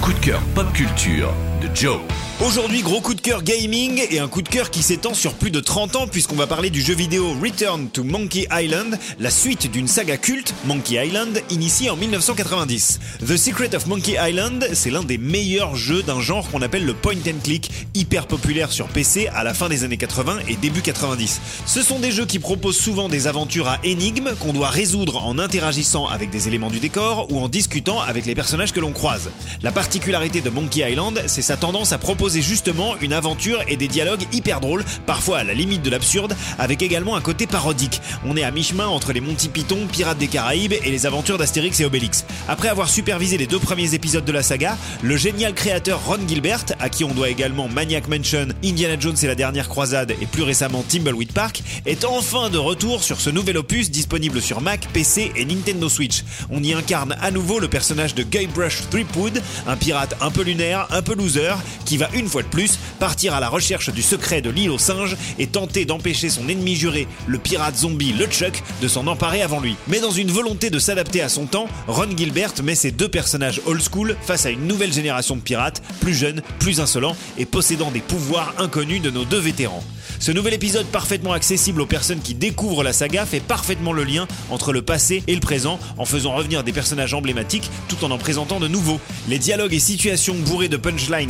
coup de cœur pop culture Joe. Aujourd'hui, gros coup de cœur gaming et un coup de cœur qui s'étend sur plus de 30 ans puisqu'on va parler du jeu vidéo Return to Monkey Island, la suite d'une saga culte, Monkey Island, initiée en 1990. The Secret of Monkey Island, c'est l'un des meilleurs jeux d'un genre qu'on appelle le point and click, hyper populaire sur PC à la fin des années 80 et début 90. Ce sont des jeux qui proposent souvent des aventures à énigmes qu'on doit résoudre en interagissant avec des éléments du décor ou en discutant avec les personnages que l'on croise. La particularité de Monkey Island, c'est sa tendance à proposer justement une aventure et des dialogues hyper drôles, parfois à la limite de l'absurde, avec également un côté parodique. On est à mi-chemin entre les Monty Python, Pirates des Caraïbes et les aventures d'Astérix et Obélix. Après avoir supervisé les deux premiers épisodes de la saga, le génial créateur Ron Gilbert, à qui on doit également Maniac Mansion, Indiana Jones et la dernière croisade et plus récemment Timbleweed Park, est enfin de retour sur ce nouvel opus disponible sur Mac, PC et Nintendo Switch. On y incarne à nouveau le personnage de Guybrush Threepwood, un pirate un peu lunaire, un peu loser, qui va une fois de plus, partir à la recherche du secret de l'île aux singes et tenter d'empêcher son ennemi juré, le pirate zombie LeChuck, de s'en emparer avant lui. Mais dans une volonté de s'adapter à son temps, Ron Gilbert met ces deux personnages old school face à une nouvelle génération de pirates, plus jeunes, plus insolents et possédant des pouvoirs inconnus de nos deux vétérans. Ce nouvel épisode parfaitement accessible aux personnes qui découvrent la saga fait parfaitement le lien entre le passé et le présent en faisant revenir des personnages emblématiques tout en en présentant de nouveaux. Les dialogues et situations bourrés de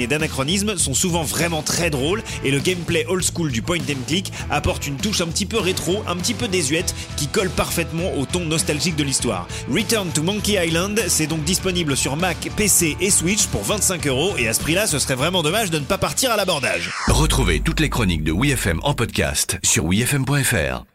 et d'anachronismes sont souvent vraiment très drôles et le gameplay old school du point and click apporte une touche un petit peu rétro, un petit peu désuète qui colle parfaitement au ton nostalgique de l'histoire. Return to Monkey Island, c'est donc disponible sur Mac, PC et Switch pour 25 euros et à ce prix-là, ce serait vraiment dommage de ne pas partir à l'abordage. Retrouvez toutes les chroniques de WeFM en podcast sur wefm.fr.